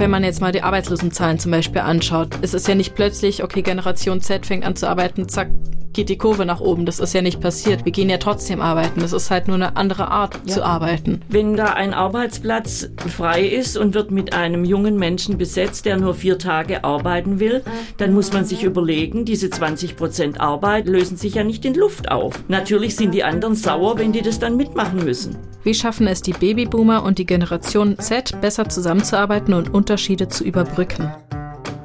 wenn man jetzt mal die Arbeitslosenzahlen zum Beispiel anschaut, ist es ja nicht plötzlich, okay, Generation Z fängt an zu arbeiten, zack, geht die Kurve nach oben. Das ist ja nicht passiert. Wir gehen ja trotzdem arbeiten. Das ist halt nur eine andere Art ja. zu arbeiten. Wenn da ein Arbeitsplatz frei ist und wird mit einem jungen Menschen besetzt, der nur vier Tage arbeiten will, dann muss man sich überlegen, diese 20 Prozent Arbeit lösen sich ja nicht in Luft auf. Natürlich sind die anderen sauer, wenn die das dann mitmachen müssen. Wie schaffen es die Babyboomer und die Generation Z, besser zusammenzuarbeiten und Unterschiede zu überbrücken?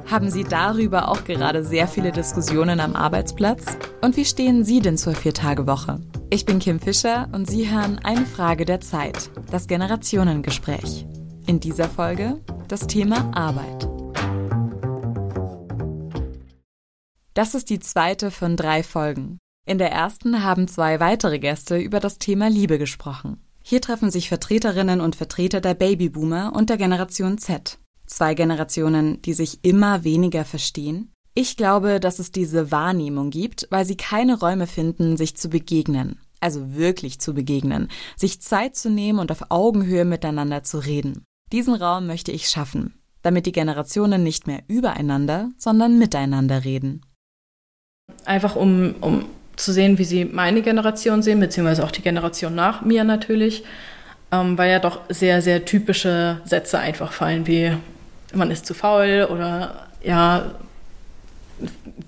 Haben Sie darüber auch gerade sehr viele Diskussionen am Arbeitsplatz? Und wie stehen Sie denn zur Viertagewoche? Ich bin Kim Fischer und Sie hören eine Frage der Zeit, das Generationengespräch. In dieser Folge das Thema Arbeit. Das ist die zweite von drei Folgen. In der ersten haben zwei weitere Gäste über das Thema Liebe gesprochen. Hier treffen sich Vertreterinnen und Vertreter der Babyboomer und der Generation Z. Zwei Generationen, die sich immer weniger verstehen? Ich glaube, dass es diese Wahrnehmung gibt, weil sie keine Räume finden, sich zu begegnen. Also wirklich zu begegnen, sich Zeit zu nehmen und auf Augenhöhe miteinander zu reden. Diesen Raum möchte ich schaffen, damit die Generationen nicht mehr übereinander, sondern miteinander reden. Einfach um, um zu sehen, wie sie meine Generation sehen, beziehungsweise auch die Generation nach mir natürlich, ähm, weil ja doch sehr, sehr typische Sätze einfach fallen, wie man ist zu faul oder ja,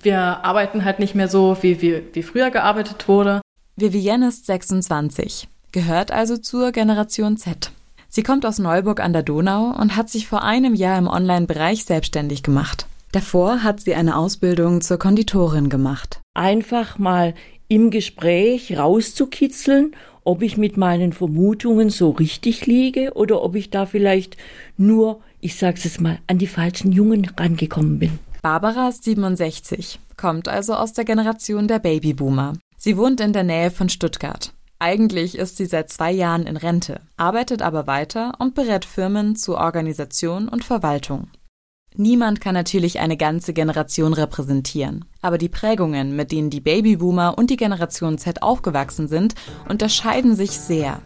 wir arbeiten halt nicht mehr so, wie, wie, wie früher gearbeitet wurde. Vivienne ist 26, gehört also zur Generation Z. Sie kommt aus Neuburg an der Donau und hat sich vor einem Jahr im Online-Bereich selbstständig gemacht. Davor hat sie eine Ausbildung zur Konditorin gemacht. Einfach mal im Gespräch rauszukitzeln, ob ich mit meinen Vermutungen so richtig liege oder ob ich da vielleicht nur ich sag's jetzt mal, an die falschen Jungen rangekommen bin. Barbara ist 67, kommt also aus der Generation der Babyboomer. Sie wohnt in der Nähe von Stuttgart. Eigentlich ist sie seit zwei Jahren in Rente, arbeitet aber weiter und berät Firmen zu Organisation und Verwaltung. Niemand kann natürlich eine ganze Generation repräsentieren, aber die Prägungen, mit denen die Babyboomer und die Generation Z aufgewachsen sind, unterscheiden sich sehr.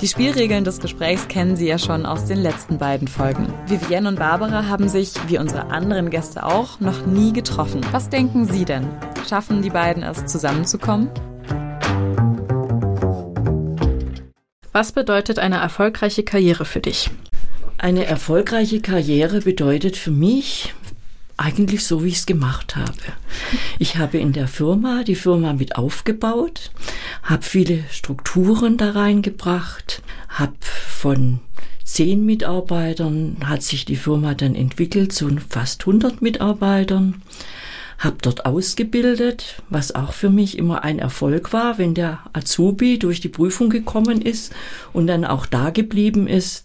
Die Spielregeln des Gesprächs kennen Sie ja schon aus den letzten beiden Folgen. Vivienne und Barbara haben sich, wie unsere anderen Gäste auch, noch nie getroffen. Was denken Sie denn? Schaffen die beiden es zusammenzukommen? Was bedeutet eine erfolgreiche Karriere für dich? Eine erfolgreiche Karriere bedeutet für mich, eigentlich so, wie ich es gemacht habe. Ich habe in der Firma die Firma mit aufgebaut, habe viele Strukturen da reingebracht, habe von zehn Mitarbeitern hat sich die Firma dann entwickelt zu fast 100 Mitarbeitern, habe dort ausgebildet, was auch für mich immer ein Erfolg war, wenn der Azubi durch die Prüfung gekommen ist und dann auch da geblieben ist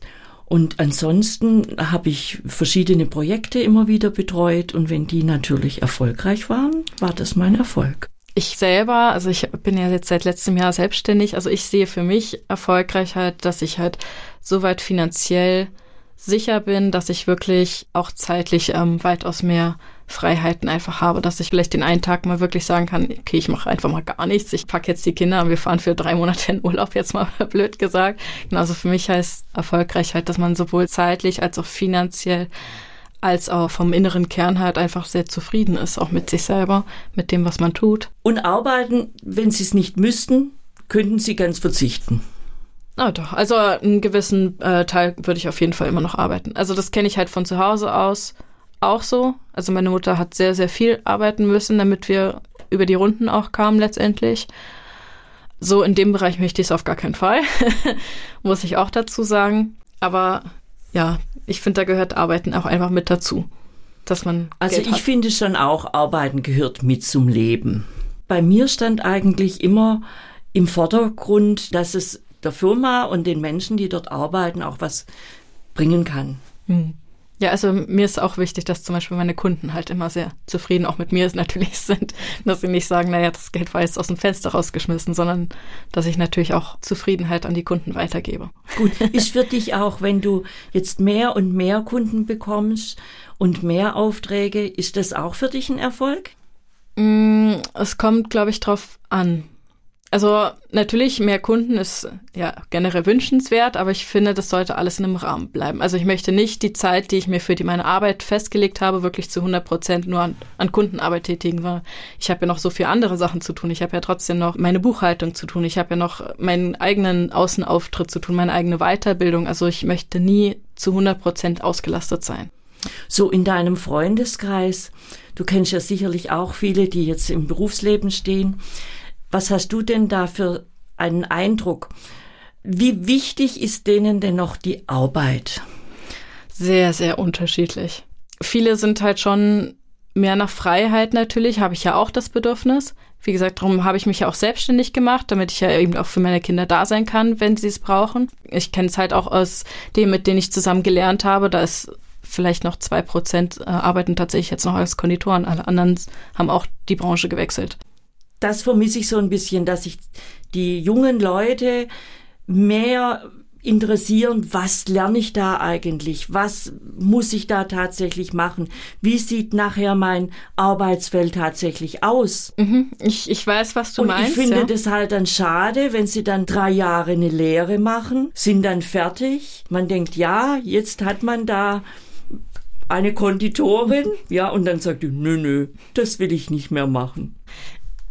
und ansonsten habe ich verschiedene Projekte immer wieder betreut und wenn die natürlich erfolgreich waren, war das mein Erfolg. Ich selber, also ich bin ja jetzt seit letztem Jahr selbstständig, also ich sehe für mich erfolgreich halt, dass ich halt soweit finanziell sicher bin, dass ich wirklich auch zeitlich ähm, weitaus mehr Freiheiten einfach habe, dass ich vielleicht den einen Tag mal wirklich sagen kann, okay, ich mache einfach mal gar nichts. Ich packe jetzt die Kinder und wir fahren für drei Monate in Urlaub, jetzt mal blöd gesagt. Genauso für mich heißt erfolgreich halt, dass man sowohl zeitlich als auch finanziell als auch vom inneren Kern halt einfach sehr zufrieden ist, auch mit sich selber, mit dem, was man tut. Und arbeiten, wenn sie es nicht müssten, könnten sie ganz verzichten. Ah, doch. Also einen gewissen äh, Teil würde ich auf jeden Fall immer noch arbeiten. Also das kenne ich halt von zu Hause aus auch so. Also meine Mutter hat sehr, sehr viel arbeiten müssen, damit wir über die Runden auch kamen letztendlich. So in dem Bereich möchte ich es auf gar keinen Fall, muss ich auch dazu sagen. Aber ja, ich finde, da gehört Arbeiten auch einfach mit dazu, dass man. Also Geld ich hat. finde schon auch, Arbeiten gehört mit zum Leben. Bei mir stand eigentlich immer im Vordergrund, dass es der Firma und den Menschen, die dort arbeiten, auch was bringen kann. Hm. Ja, also mir ist auch wichtig, dass zum Beispiel meine Kunden halt immer sehr zufrieden auch mit mir natürlich sind, dass sie nicht sagen, naja, das Geld war jetzt aus dem Fenster rausgeschmissen, sondern dass ich natürlich auch Zufriedenheit an die Kunden weitergebe. Gut, ist für dich auch, wenn du jetzt mehr und mehr Kunden bekommst und mehr Aufträge, ist das auch für dich ein Erfolg? Mm, es kommt, glaube ich, drauf an. Also natürlich, mehr Kunden ist ja generell wünschenswert, aber ich finde, das sollte alles in einem Rahmen bleiben. Also ich möchte nicht die Zeit, die ich mir für die, meine Arbeit festgelegt habe, wirklich zu 100 Prozent nur an, an Kundenarbeit tätigen, weil ich habe ja noch so viele andere Sachen zu tun. Ich habe ja trotzdem noch meine Buchhaltung zu tun. Ich habe ja noch meinen eigenen Außenauftritt zu tun, meine eigene Weiterbildung. Also ich möchte nie zu 100 Prozent ausgelastet sein. So in deinem Freundeskreis, du kennst ja sicherlich auch viele, die jetzt im Berufsleben stehen was hast du denn da für einen Eindruck? Wie wichtig ist denen denn noch die Arbeit? Sehr, sehr unterschiedlich. Viele sind halt schon mehr nach Freiheit natürlich, habe ich ja auch das Bedürfnis. Wie gesagt, darum habe ich mich ja auch selbstständig gemacht, damit ich ja eben auch für meine Kinder da sein kann, wenn sie es brauchen. Ich kenne es halt auch aus dem, mit denen ich zusammen gelernt habe. Da ist vielleicht noch zwei Prozent äh, arbeiten tatsächlich jetzt noch als Konditoren. Alle anderen haben auch die Branche gewechselt das vermisse ich so ein bisschen, dass sich die jungen Leute mehr interessieren, was lerne ich da eigentlich? Was muss ich da tatsächlich machen? Wie sieht nachher mein Arbeitsfeld tatsächlich aus? Mhm, ich, ich weiß, was du Und meinst. Ich finde ja. das halt dann schade, wenn sie dann drei Jahre eine Lehre machen, sind dann fertig. Man denkt, ja, jetzt hat man da eine Konditorin, ja, und dann sagt die, nö, nö, das will ich nicht mehr machen.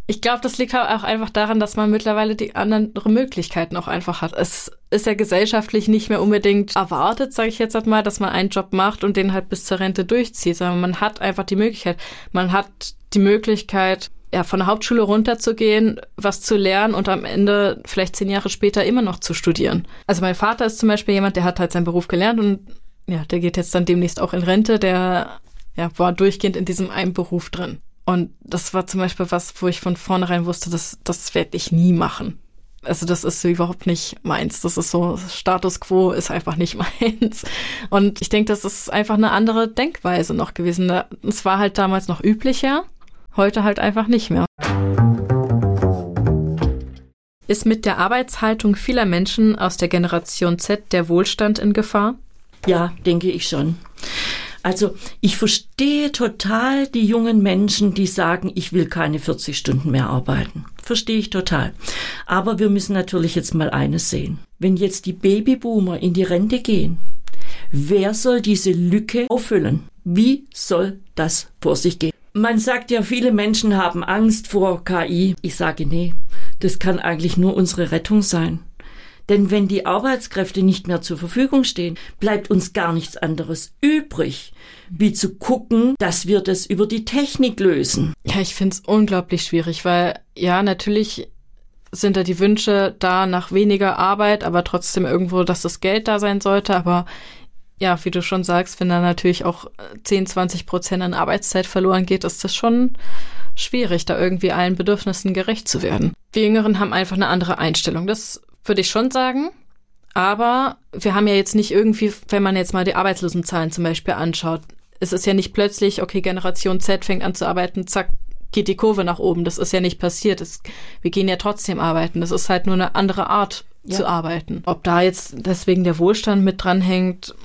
Ich glaube, das liegt auch einfach daran, dass man mittlerweile die anderen Möglichkeiten auch einfach hat. Es ist ja gesellschaftlich nicht mehr unbedingt erwartet, sage ich jetzt halt mal, dass man einen Job macht und den halt bis zur Rente durchzieht, sondern man hat einfach die Möglichkeit. Man hat die Möglichkeit, ja, von der Hauptschule runterzugehen, was zu lernen und am Ende vielleicht zehn Jahre später immer noch zu studieren. Also mein Vater ist zum Beispiel jemand, der hat halt seinen Beruf gelernt und ja, der geht jetzt dann demnächst auch in Rente, der ja, war durchgehend in diesem einen Beruf drin. Und das war zum Beispiel was, wo ich von vornherein wusste, das, das werde ich nie machen. Also das ist überhaupt nicht meins. Das ist so, Status quo ist einfach nicht meins. Und ich denke, das ist einfach eine andere Denkweise noch gewesen. Es war halt damals noch üblicher, heute halt einfach nicht mehr. Ist mit der Arbeitshaltung vieler Menschen aus der Generation Z der Wohlstand in Gefahr? Ja, denke ich schon. Also ich verstehe total die jungen Menschen, die sagen, ich will keine 40 Stunden mehr arbeiten. Verstehe ich total. Aber wir müssen natürlich jetzt mal eines sehen. Wenn jetzt die Babyboomer in die Rente gehen, wer soll diese Lücke auffüllen? Wie soll das vor sich gehen? Man sagt ja, viele Menschen haben Angst vor KI. Ich sage, nee, das kann eigentlich nur unsere Rettung sein. Denn wenn die Arbeitskräfte nicht mehr zur Verfügung stehen, bleibt uns gar nichts anderes übrig, wie zu gucken, dass wir das über die Technik lösen. Ja, ich finde es unglaublich schwierig, weil ja, natürlich sind da die Wünsche da nach weniger Arbeit, aber trotzdem irgendwo, dass das Geld da sein sollte. Aber ja, wie du schon sagst, wenn da natürlich auch 10, 20 Prozent an Arbeitszeit verloren geht, ist das schon schwierig, da irgendwie allen Bedürfnissen gerecht zu werden. Wir Jüngeren haben einfach eine andere Einstellung. Das würde ich schon sagen. Aber wir haben ja jetzt nicht irgendwie, wenn man jetzt mal die Arbeitslosenzahlen zum Beispiel anschaut, es ist ja nicht plötzlich, okay, Generation Z fängt an zu arbeiten, zack, geht die Kurve nach oben. Das ist ja nicht passiert. Das, wir gehen ja trotzdem arbeiten. Das ist halt nur eine andere Art ja. zu arbeiten. Ob da jetzt deswegen der Wohlstand mit dranhängt,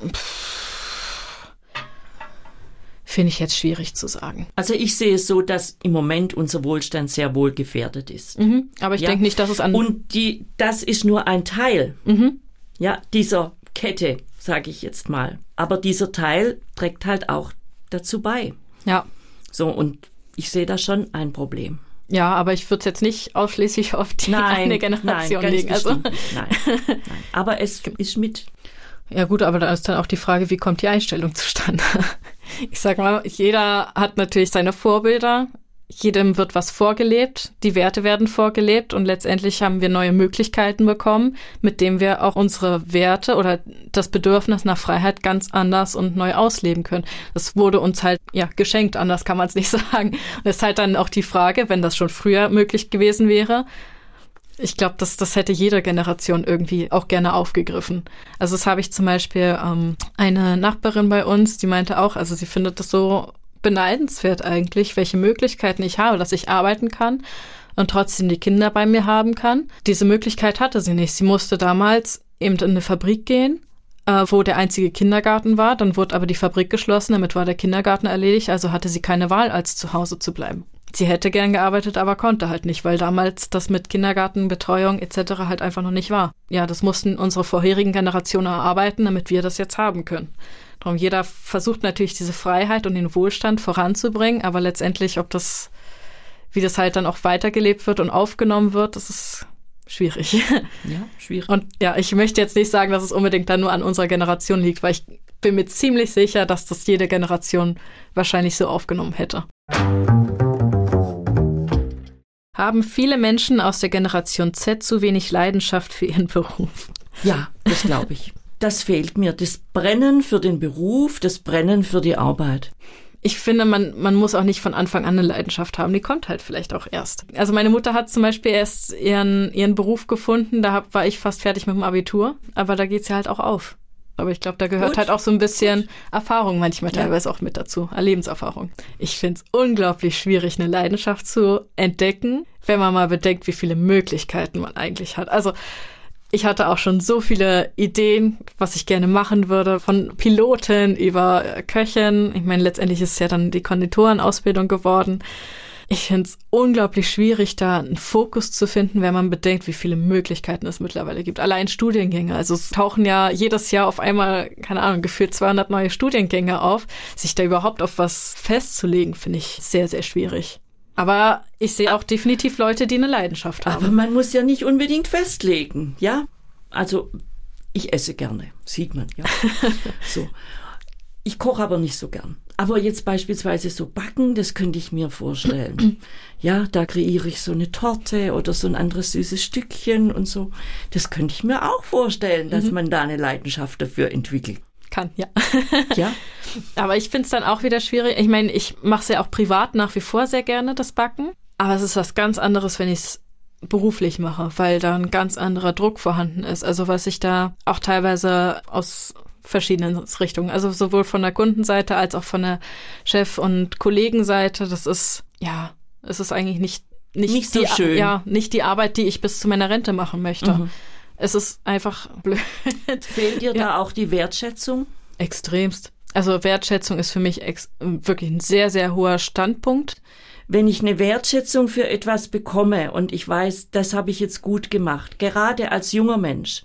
finde ich jetzt schwierig zu sagen. Also ich sehe es so, dass im Moment unser Wohlstand sehr wohl gefährdet ist. Mhm, aber ich ja? denke nicht, dass es an und die das ist nur ein Teil mhm. ja dieser Kette, sage ich jetzt mal. Aber dieser Teil trägt halt auch dazu bei. Ja. So und ich sehe da schon ein Problem. Ja, aber ich würde es jetzt nicht ausschließlich auf die nein, eine Generation nein, legen. Also. Nein, nein. Aber es ist mit. Ja gut, aber da ist dann auch die Frage, wie kommt die Einstellung zustande? Ich sag mal, jeder hat natürlich seine Vorbilder. Jedem wird was vorgelebt, die Werte werden vorgelebt und letztendlich haben wir neue Möglichkeiten bekommen, mit denen wir auch unsere Werte oder das Bedürfnis nach Freiheit ganz anders und neu ausleben können. Das wurde uns halt ja geschenkt, anders kann man es nicht sagen. Und es ist halt dann auch die Frage, wenn das schon früher möglich gewesen wäre, ich glaube, das, das hätte jede Generation irgendwie auch gerne aufgegriffen. Also das habe ich zum Beispiel ähm, eine Nachbarin bei uns, die meinte auch, also sie findet das so beneidenswert eigentlich, welche Möglichkeiten ich habe, dass ich arbeiten kann und trotzdem die Kinder bei mir haben kann. Diese Möglichkeit hatte sie nicht. Sie musste damals eben in eine Fabrik gehen, äh, wo der einzige Kindergarten war. Dann wurde aber die Fabrik geschlossen, damit war der Kindergarten erledigt, also hatte sie keine Wahl, als zu Hause zu bleiben. Sie hätte gern gearbeitet, aber konnte halt nicht, weil damals das mit Kindergartenbetreuung etc. halt einfach noch nicht war. Ja, das mussten unsere vorherigen Generationen erarbeiten, damit wir das jetzt haben können. Darum jeder versucht natürlich diese Freiheit und den Wohlstand voranzubringen, aber letztendlich, ob das, wie das halt dann auch weitergelebt wird und aufgenommen wird, das ist schwierig. Ja, schwierig. Und ja, ich möchte jetzt nicht sagen, dass es unbedingt dann nur an unserer Generation liegt, weil ich bin mir ziemlich sicher, dass das jede Generation wahrscheinlich so aufgenommen hätte. Haben viele Menschen aus der Generation Z zu wenig Leidenschaft für ihren Beruf? Ja, das glaube ich. Das fehlt mir. Das Brennen für den Beruf, das Brennen für die Arbeit. Ich finde, man, man muss auch nicht von Anfang an eine Leidenschaft haben. Die kommt halt vielleicht auch erst. Also meine Mutter hat zum Beispiel erst ihren, ihren Beruf gefunden. Da hab, war ich fast fertig mit dem Abitur. Aber da geht's ja halt auch auf. Aber ich glaube, da gehört Gut. halt auch so ein bisschen Gut. Erfahrung manchmal teilweise ja. auch mit dazu, Lebenserfahrung. Ich finde es unglaublich schwierig, eine Leidenschaft zu entdecken, wenn man mal bedenkt, wie viele Möglichkeiten man eigentlich hat. Also ich hatte auch schon so viele Ideen, was ich gerne machen würde, von Piloten über Köchen. Ich meine, letztendlich ist es ja dann die Konditorenausbildung geworden. Ich finde es unglaublich schwierig, da einen Fokus zu finden, wenn man bedenkt, wie viele Möglichkeiten es mittlerweile gibt. Allein Studiengänge. Also es tauchen ja jedes Jahr auf einmal, keine Ahnung, gefühlt 200 neue Studiengänge auf. Sich da überhaupt auf was festzulegen, finde ich sehr, sehr schwierig. Aber ich sehe auch definitiv Leute, die eine Leidenschaft haben. Aber man muss ja nicht unbedingt festlegen, ja? Also ich esse gerne, sieht man, ja. so. Ich koche aber nicht so gern. Aber jetzt beispielsweise so backen, das könnte ich mir vorstellen. ja, da kreiere ich so eine Torte oder so ein anderes süßes Stückchen und so. Das könnte ich mir auch vorstellen, dass mhm. man da eine Leidenschaft dafür entwickelt. Kann, ja. ja. Aber ich finde es dann auch wieder schwierig. Ich meine, ich mache es ja auch privat nach wie vor sehr gerne, das Backen. Aber es ist was ganz anderes, wenn ich es beruflich mache, weil da ein ganz anderer Druck vorhanden ist. Also was ich da auch teilweise aus verschiedenen Richtungen, also sowohl von der Kundenseite als auch von der Chef- und Kollegenseite, das ist, ja, es ist eigentlich nicht, nicht, nicht so die, schön. Ja, nicht die Arbeit, die ich bis zu meiner Rente machen möchte. Mhm. Es ist einfach blöd. Fehlt dir ja. da auch die Wertschätzung? Extremst. Also Wertschätzung ist für mich wirklich ein sehr, sehr hoher Standpunkt wenn ich eine Wertschätzung für etwas bekomme und ich weiß, das habe ich jetzt gut gemacht, gerade als junger Mensch,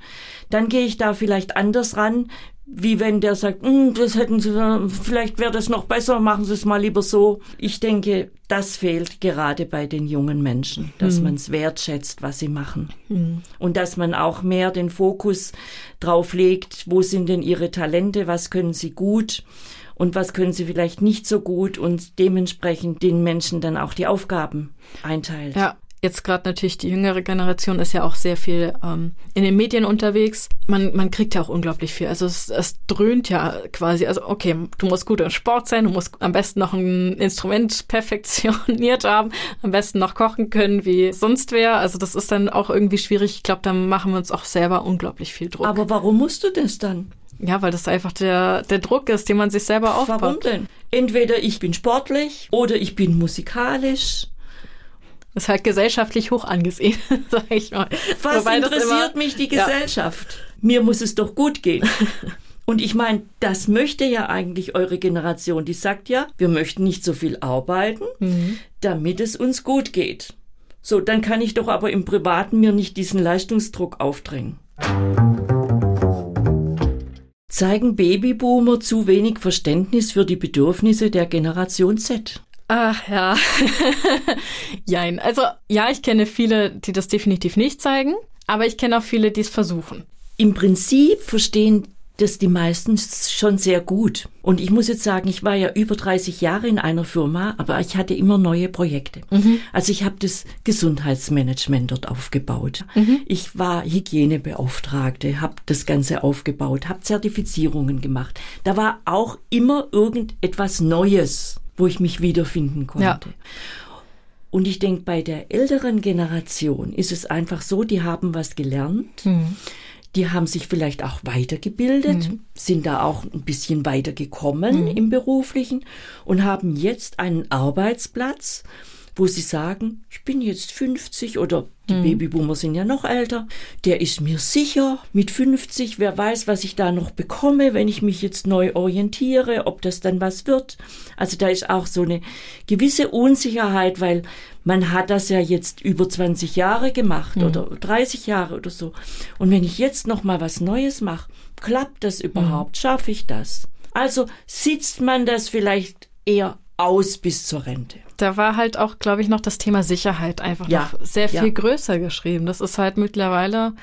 dann gehe ich da vielleicht anders ran, wie wenn der sagt, hm, das hätten Sie, vielleicht wäre das noch besser, machen Sie es mal lieber so. Ich denke, das fehlt gerade bei den jungen Menschen, dass mhm. man es wertschätzt, was sie machen. Mhm. Und dass man auch mehr den Fokus drauf legt, wo sind denn ihre Talente, was können sie gut und was können sie vielleicht nicht so gut und dementsprechend den Menschen dann auch die Aufgaben einteilt. Ja. Jetzt gerade natürlich die jüngere Generation ist ja auch sehr viel ähm, in den Medien unterwegs. Man, man kriegt ja auch unglaublich viel. Also es, es dröhnt ja quasi. Also okay, du musst gut im Sport sein, du musst am besten noch ein Instrument perfektioniert haben, am besten noch kochen können wie sonst wer. Also das ist dann auch irgendwie schwierig. Ich glaube, da machen wir uns auch selber unglaublich viel Druck. Aber warum musst du das dann? Ja, weil das einfach der, der Druck ist, den man sich selber aufbaut. Warum denn? Entweder ich bin sportlich oder ich bin musikalisch. Das ist halt gesellschaftlich hoch angesehen, sag ich mal. Was Wobei interessiert immer, mich die Gesellschaft? Ja. Mir muss es doch gut gehen. Und ich meine, das möchte ja eigentlich eure Generation. Die sagt ja, wir möchten nicht so viel arbeiten, mhm. damit es uns gut geht. So, dann kann ich doch aber im Privaten mir nicht diesen Leistungsdruck aufdrängen zeigen Babyboomer zu wenig Verständnis für die Bedürfnisse der Generation Z. Ach ja. Jein. Also ja, ich kenne viele, die das definitiv nicht zeigen, aber ich kenne auch viele, die es versuchen. Im Prinzip verstehen das die meisten schon sehr gut. Und ich muss jetzt sagen, ich war ja über 30 Jahre in einer Firma, aber ich hatte immer neue Projekte. Mhm. Also ich habe das Gesundheitsmanagement dort aufgebaut. Mhm. Ich war Hygienebeauftragte, habe das Ganze aufgebaut, habe Zertifizierungen gemacht. Da war auch immer irgendetwas Neues, wo ich mich wiederfinden konnte. Ja. Und ich denke, bei der älteren Generation ist es einfach so, die haben was gelernt. Mhm die haben sich vielleicht auch weitergebildet, mhm. sind da auch ein bisschen weitergekommen mhm. im beruflichen und haben jetzt einen Arbeitsplatz, wo sie sagen, ich bin jetzt 50 oder die Mhm. Babyboomer sind ja noch älter, der ist mir sicher mit 50, wer weiß, was ich da noch bekomme, wenn ich mich jetzt neu orientiere, ob das dann was wird. Also da ist auch so eine gewisse Unsicherheit, weil man hat das ja jetzt über 20 Jahre gemacht Mhm. oder 30 Jahre oder so. Und wenn ich jetzt noch mal was Neues mache, klappt das überhaupt? Schaffe ich das? Also sitzt man das vielleicht eher aus bis zur Rente. Da war halt auch, glaube ich, noch das Thema Sicherheit einfach Ja, noch sehr viel ja. größer geschrieben. Das ist halt mittlerweile,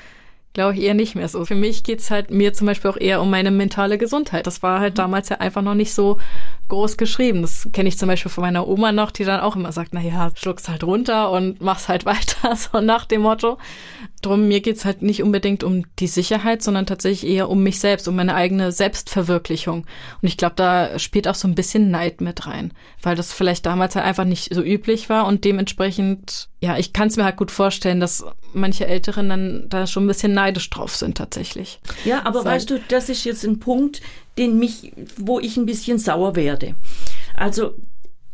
glaube ich, eher nicht mehr so. Für mich geht's halt mir zum Beispiel auch eher um meine mentale Gesundheit. Das war Mhm. halt damals ja einfach noch nicht so groß geschrieben. Das kenne ich zum Beispiel von meiner Oma noch, die dann auch immer sagt, na ja, schluck's halt runter und mach's halt weiter, so nach dem Motto. Drum, mir geht's halt nicht unbedingt um die Sicherheit, sondern tatsächlich eher um mich selbst, um meine eigene Selbstverwirklichung. Und ich glaube, da spielt auch so ein bisschen Neid mit rein, weil das vielleicht damals halt einfach nicht so üblich war und dementsprechend, ja, ich kann es mir halt gut vorstellen, dass manche Älteren dann da schon ein bisschen neidisch drauf sind tatsächlich. Ja, aber Sag- weißt du, das ist jetzt ein Punkt, den mich, wo ich ein bisschen sauer werde. Also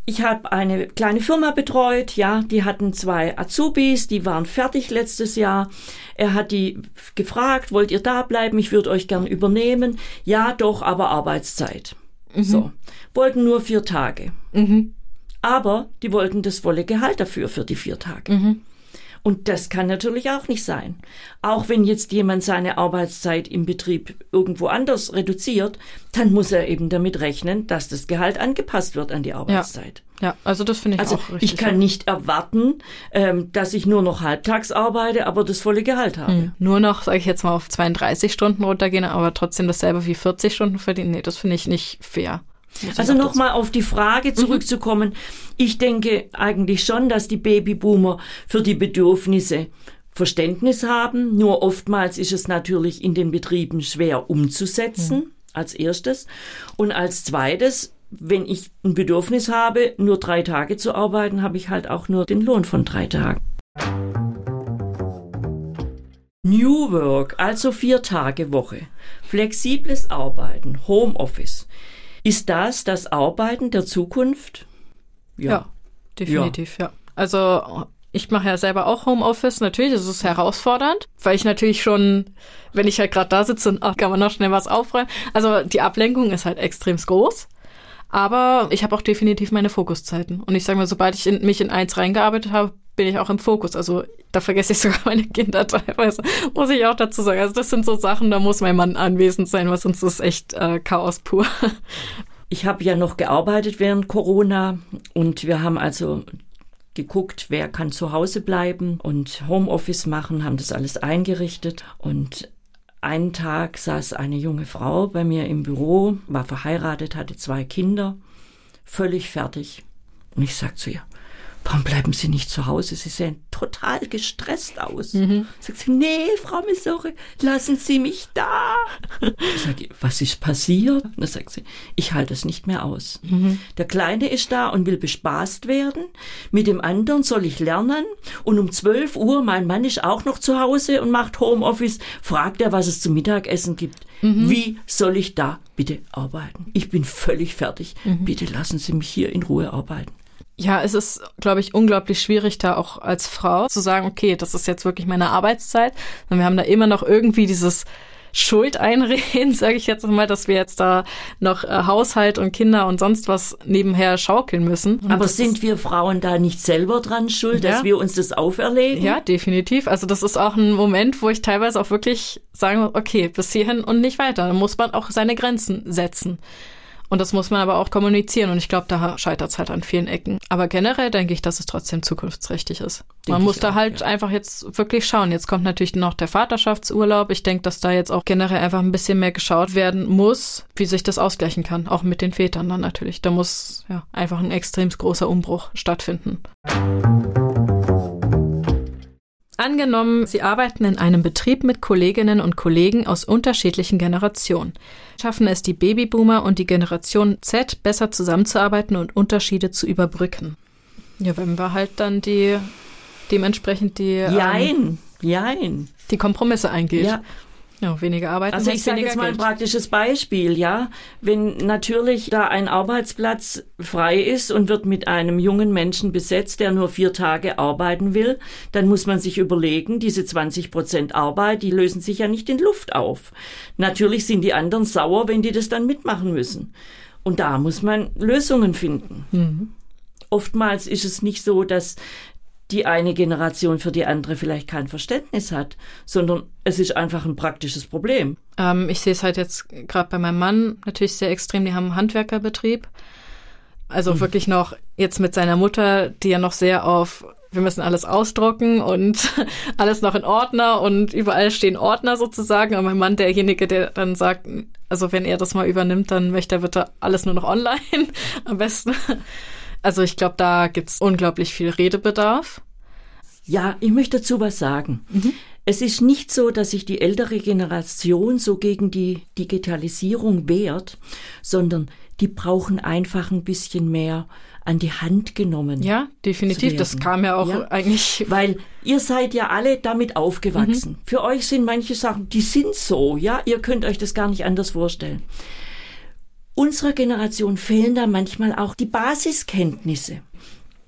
ich habe eine kleine Firma betreut, ja, die hatten zwei Azubis, die waren fertig letztes Jahr. Er hat die gefragt, wollt ihr da bleiben? Ich würde euch gern übernehmen. Ja, doch, aber Arbeitszeit. So, wollten nur vier Tage. Mhm. Aber die wollten das volle Gehalt dafür für die vier Tage. Mhm. Und das kann natürlich auch nicht sein. Auch wenn jetzt jemand seine Arbeitszeit im Betrieb irgendwo anders reduziert, dann muss er eben damit rechnen, dass das Gehalt angepasst wird an die Arbeitszeit. Ja, also das finde ich Also auch richtig. ich kann nicht erwarten, ähm, dass ich nur noch halbtags arbeite, aber das volle Gehalt habe. Hm, Nur noch, sage ich jetzt mal, auf 32 Stunden runtergehen, aber trotzdem dasselbe wie 40 Stunden verdienen. Nee, das finde ich nicht fair. Also nochmal auf die Frage zurückzukommen. Ich denke eigentlich schon, dass die Babyboomer für die Bedürfnisse Verständnis haben. Nur oftmals ist es natürlich in den Betrieben schwer umzusetzen, als erstes. Und als zweites, wenn ich ein Bedürfnis habe, nur drei Tage zu arbeiten, habe ich halt auch nur den Lohn von drei Tagen. New Work, also vier Tage Woche, flexibles Arbeiten, Homeoffice. Ist das das Arbeiten der Zukunft? Ja, definitiv, ja. Also ich mache ja selber auch Homeoffice. Natürlich ist es herausfordernd, weil ich natürlich schon, wenn ich halt gerade da sitze und ach, kann man noch schnell was aufräumen. Also die Ablenkung ist halt extrem groß. Aber ich habe auch definitiv meine Fokuszeiten. Und ich sage mal, sobald ich in, mich in eins reingearbeitet habe, bin ich auch im Fokus. Also da vergesse ich sogar meine Kinder teilweise, muss ich auch dazu sagen. Also das sind so Sachen, da muss mein Mann anwesend sein, weil sonst ist echt äh, Chaos pur. Ich habe ja noch gearbeitet während Corona und wir haben also geguckt, wer kann zu Hause bleiben und Homeoffice machen, haben das alles eingerichtet und einen Tag saß eine junge Frau bei mir im Büro, war verheiratet, hatte zwei Kinder, völlig fertig. Und ich sag zu ihr, warum bleiben Sie nicht zu Hause? Sie sehen total gestresst aus. Sagt sie, nee, Frau Missore, lassen Sie mich da. Ich sage, was ist passiert? Und dann sagt sie, ich halte es nicht mehr aus. Der Kleine ist da und will bespaßt werden. Mit dem anderen soll ich lernen. Und um 12 Uhr, mein Mann ist auch noch zu Hause und macht Homeoffice, fragt er, was es zum Mittagessen gibt. Wie soll ich da bitte arbeiten? Ich bin völlig fertig. Bitte lassen Sie mich hier in Ruhe arbeiten. Ja, es ist, glaube ich, unglaublich schwierig, da auch als Frau zu sagen, okay, das ist jetzt wirklich meine Arbeitszeit. Und wir haben da immer noch irgendwie dieses Schuldeinreden, sage ich jetzt mal, dass wir jetzt da noch äh, Haushalt und Kinder und sonst was nebenher schaukeln müssen. Und Aber sind wir Frauen da nicht selber dran schuld, dass Ja. wir uns das auferlegen? Ja, definitiv. Also das ist auch ein Moment, wo ich teilweise auch wirklich sagen muss, okay, bis hierhin und nicht weiter. Da muss man auch seine Grenzen setzen. Und das muss man aber auch kommunizieren. Und ich glaube, da scheitert es halt an vielen Ecken. Aber generell denke ich, dass es trotzdem zukunftsträchtig ist. man ich muss da auch, halt ja. einfach jetzt wirklich schauen. Jetzt kommt natürlich noch der Vaterschaftsurlaub. Ich denke, dass da jetzt auch generell einfach ein bisschen mehr geschaut werden muss, wie sich das ausgleichen kann. Auch mit den Vätern dann natürlich. Da muss ja einfach ein extrem großer Umbruch stattfinden. Angenommen, Sie arbeiten in einem Betrieb mit Kolleginnen und Kollegen aus unterschiedlichen Generationen. Schaffen es die Babyboomer und die Generation Z besser zusammenzuarbeiten und Unterschiede zu überbrücken? Ja, wenn wir halt dann die dementsprechend die, ähm, Jein, jein. die Kompromisse eingehen. Ja. Ja, weniger arbeiten. Also ich sage jetzt mal ein praktisches Beispiel, ja. Wenn natürlich da ein Arbeitsplatz frei ist und wird mit einem jungen Menschen besetzt, der nur vier Tage arbeiten will, dann muss man sich überlegen, diese 20 Prozent Arbeit, die lösen sich ja nicht in Luft auf. Natürlich sind die anderen sauer, wenn die das dann mitmachen müssen. Und da muss man Lösungen finden. Mhm. Oftmals ist es nicht so, dass die eine Generation für die andere vielleicht kein Verständnis hat, sondern es ist einfach ein praktisches Problem. Ähm, ich sehe es halt jetzt gerade bei meinem Mann natürlich sehr extrem. Die haben einen Handwerkerbetrieb. Also mhm. wirklich noch jetzt mit seiner Mutter, die ja noch sehr auf wir müssen alles ausdrucken und alles noch in Ordner und überall stehen Ordner sozusagen. Und mein Mann, derjenige, der dann sagt, also wenn er das mal übernimmt, dann möchte er bitte alles nur noch online am besten. Also ich glaube, da gibt's unglaublich viel Redebedarf. Ja, ich möchte dazu was sagen. Mhm. Es ist nicht so, dass sich die ältere Generation so gegen die Digitalisierung wehrt, sondern die brauchen einfach ein bisschen mehr an die Hand genommen. Ja, definitiv. Das kam ja auch ja? eigentlich. Weil ihr seid ja alle damit aufgewachsen. Mhm. Für euch sind manche Sachen, die sind so, ja. Ihr könnt euch das gar nicht anders vorstellen. Unserer Generation fehlen da manchmal auch die Basiskenntnisse.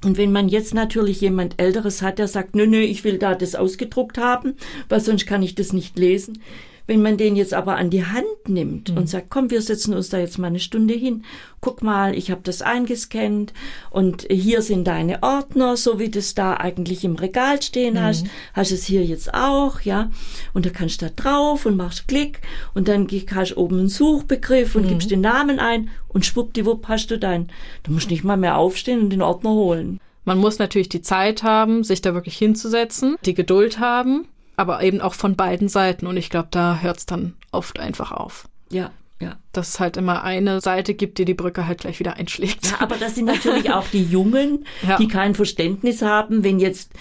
Und wenn man jetzt natürlich jemand Älteres hat, der sagt, nö, nö, ich will da das ausgedruckt haben, weil sonst kann ich das nicht lesen, wenn man den jetzt aber an die Hand nimmt mhm. und sagt, komm, wir setzen uns da jetzt mal eine Stunde hin, guck mal, ich habe das eingescannt und hier sind deine Ordner, so wie das da eigentlich im Regal stehen mhm. hast, hast es hier jetzt auch, ja, und da kannst du da drauf und machst Klick und dann hast du oben einen Suchbegriff und mhm. gibst den Namen ein und schwuppdiwupp hast du dein, du musst nicht mal mehr aufstehen und den Ordner holen. Man muss natürlich die Zeit haben, sich da wirklich hinzusetzen, die Geduld haben aber eben auch von beiden Seiten. Und ich glaube, da hört es dann oft einfach auf. Ja, ja. Dass es halt immer eine Seite gibt, die die Brücke halt gleich wieder einschlägt. Ja, aber das sind natürlich auch die Jungen, ja. die kein Verständnis haben, wenn jetzt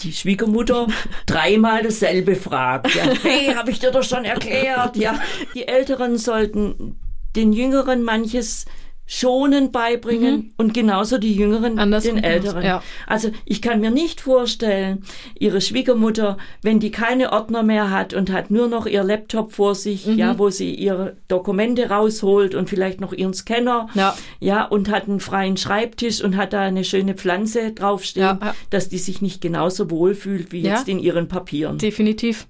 die Schwiegermutter dreimal dasselbe fragt. Ja, hey, habe ich dir doch schon erklärt. Ja, die Älteren sollten den Jüngeren manches schonend beibringen mhm. und genauso die Jüngeren Anders den Älteren. Ja. Also ich kann mir nicht vorstellen, ihre Schwiegermutter, wenn die keine Ordner mehr hat und hat nur noch ihr Laptop vor sich, mhm. ja, wo sie ihre Dokumente rausholt und vielleicht noch ihren Scanner, ja, ja und hat einen freien Schreibtisch und hat da eine schöne Pflanze draufstehen, ja, ja. dass die sich nicht genauso wohlfühlt wie jetzt in ihren Papieren. Definitiv.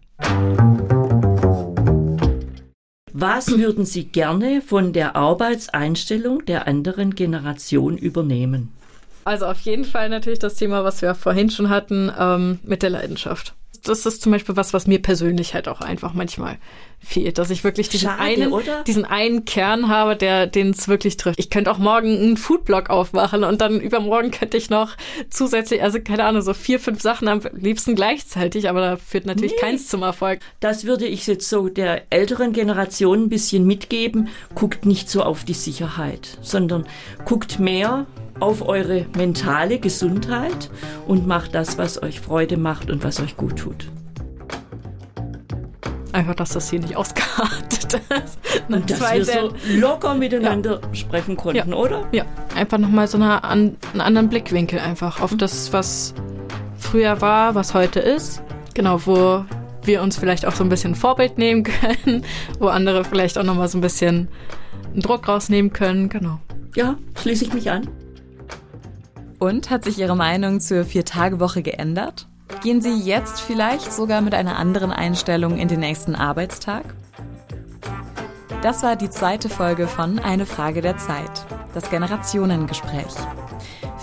Was würden Sie gerne von der Arbeitseinstellung der anderen Generation übernehmen? Also auf jeden Fall natürlich das Thema, was wir vorhin schon hatten, ähm, mit der Leidenschaft das ist zum Beispiel was, was mir persönlich halt auch einfach manchmal fehlt, dass ich wirklich diesen Schade, einen, oder? diesen einen Kern habe, der, den es wirklich trifft. Ich könnte auch morgen einen Foodblog aufmachen und dann übermorgen könnte ich noch zusätzlich, also keine Ahnung, so vier, fünf Sachen am liebsten gleichzeitig, aber da führt natürlich nee. keins zum Erfolg. Das würde ich jetzt so der älteren Generation ein bisschen mitgeben. Guckt nicht so auf die Sicherheit, sondern guckt mehr auf eure mentale Gesundheit und macht das, was euch Freude macht und was euch gut tut. Einfach, dass das hier nicht ausgeartet ist. Und dass wir so locker miteinander ja. sprechen konnten, ja. oder? Ja, einfach nochmal so eine, einen anderen Blickwinkel einfach auf das, was früher war, was heute ist. Genau, wo wir uns vielleicht auch so ein bisschen Vorbild nehmen können, wo andere vielleicht auch nochmal so ein bisschen Druck rausnehmen können, genau. Ja, schließe ich mich an. Und hat sich Ihre Meinung zur Vier-Tage-Woche geändert? Gehen Sie jetzt vielleicht sogar mit einer anderen Einstellung in den nächsten Arbeitstag? Das war die zweite Folge von Eine Frage der Zeit, das Generationengespräch.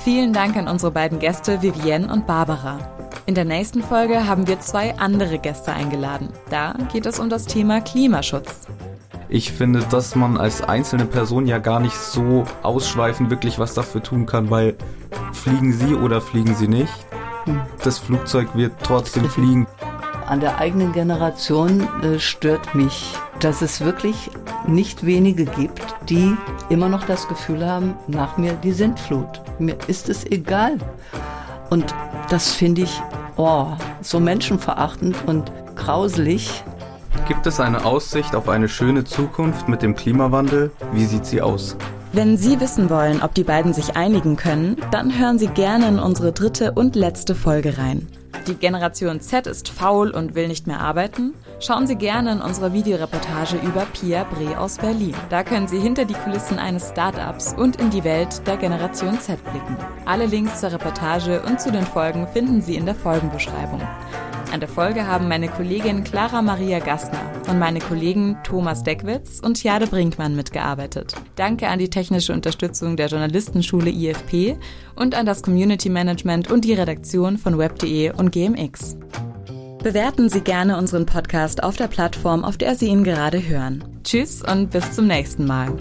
Vielen Dank an unsere beiden Gäste Vivienne und Barbara. In der nächsten Folge haben wir zwei andere Gäste eingeladen. Da geht es um das Thema Klimaschutz. Ich finde, dass man als einzelne Person ja gar nicht so ausschweifend wirklich was dafür tun kann, weil fliegen sie oder fliegen sie nicht, das Flugzeug wird trotzdem fliegen. An der eigenen Generation äh, stört mich, dass es wirklich nicht wenige gibt, die immer noch das Gefühl haben, nach mir die Sintflut. Mir ist es egal. Und das finde ich oh, so menschenverachtend und grauselig. Gibt es eine Aussicht auf eine schöne Zukunft mit dem Klimawandel? Wie sieht sie aus? Wenn Sie wissen wollen, ob die beiden sich einigen können, dann hören Sie gerne in unsere dritte und letzte Folge rein. Die Generation Z ist faul und will nicht mehr arbeiten? Schauen Sie gerne in unsere Videoreportage über Pia Bre aus Berlin. Da können Sie hinter die Kulissen eines Startups und in die Welt der Generation Z blicken. Alle Links zur Reportage und zu den Folgen finden Sie in der Folgenbeschreibung. An der Folge haben meine Kollegin Clara Maria Gassner und meine Kollegen Thomas Deckwitz und Jade Brinkmann mitgearbeitet. Danke an die technische Unterstützung der Journalistenschule IFP und an das Community Management und die Redaktion von web.de und GMX. Bewerten Sie gerne unseren Podcast auf der Plattform, auf der Sie ihn gerade hören. Tschüss und bis zum nächsten Mal.